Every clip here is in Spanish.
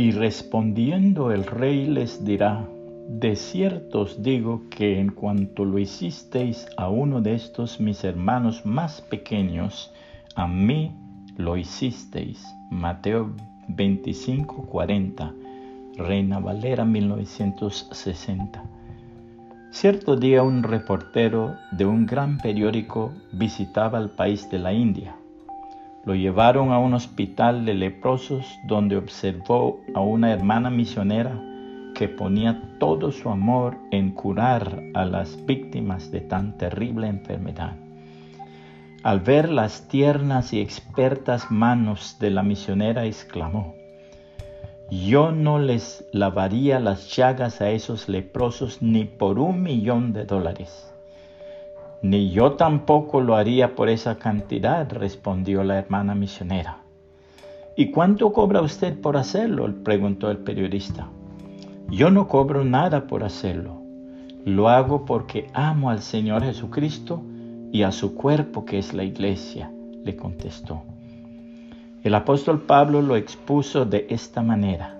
Y respondiendo el rey les dirá, de cierto os digo que en cuanto lo hicisteis a uno de estos mis hermanos más pequeños, a mí lo hicisteis. Mateo 25, 40, Reina Valera 1960. Cierto día un reportero de un gran periódico visitaba el país de la India. Lo llevaron a un hospital de leprosos donde observó a una hermana misionera que ponía todo su amor en curar a las víctimas de tan terrible enfermedad. Al ver las tiernas y expertas manos de la misionera, exclamó, yo no les lavaría las llagas a esos leprosos ni por un millón de dólares. Ni yo tampoco lo haría por esa cantidad, respondió la hermana misionera. ¿Y cuánto cobra usted por hacerlo? preguntó el periodista. Yo no cobro nada por hacerlo. Lo hago porque amo al Señor Jesucristo y a su cuerpo que es la iglesia, le contestó. El apóstol Pablo lo expuso de esta manera.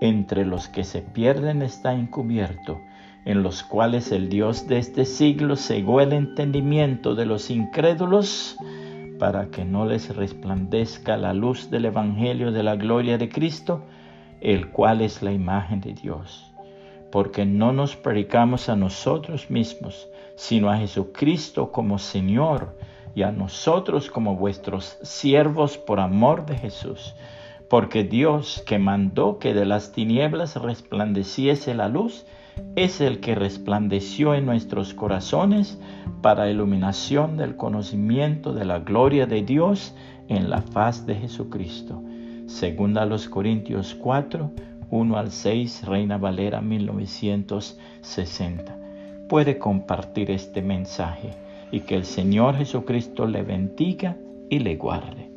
entre los que se pierden está encubierto, en los cuales el Dios de este siglo cegó el entendimiento de los incrédulos, para que no les resplandezca la luz del Evangelio de la gloria de Cristo, el cual es la imagen de Dios. Porque no nos predicamos a nosotros mismos, sino a Jesucristo como Señor y a nosotros como vuestros siervos por amor de Jesús. Porque Dios que mandó que de las tinieblas resplandeciese la luz, es el que resplandeció en nuestros corazones para iluminación del conocimiento de la gloria de Dios en la faz de Jesucristo. Segunda a los Corintios 4, 1 al 6, Reina Valera 1960. Puede compartir este mensaje y que el Señor Jesucristo le bendiga y le guarde.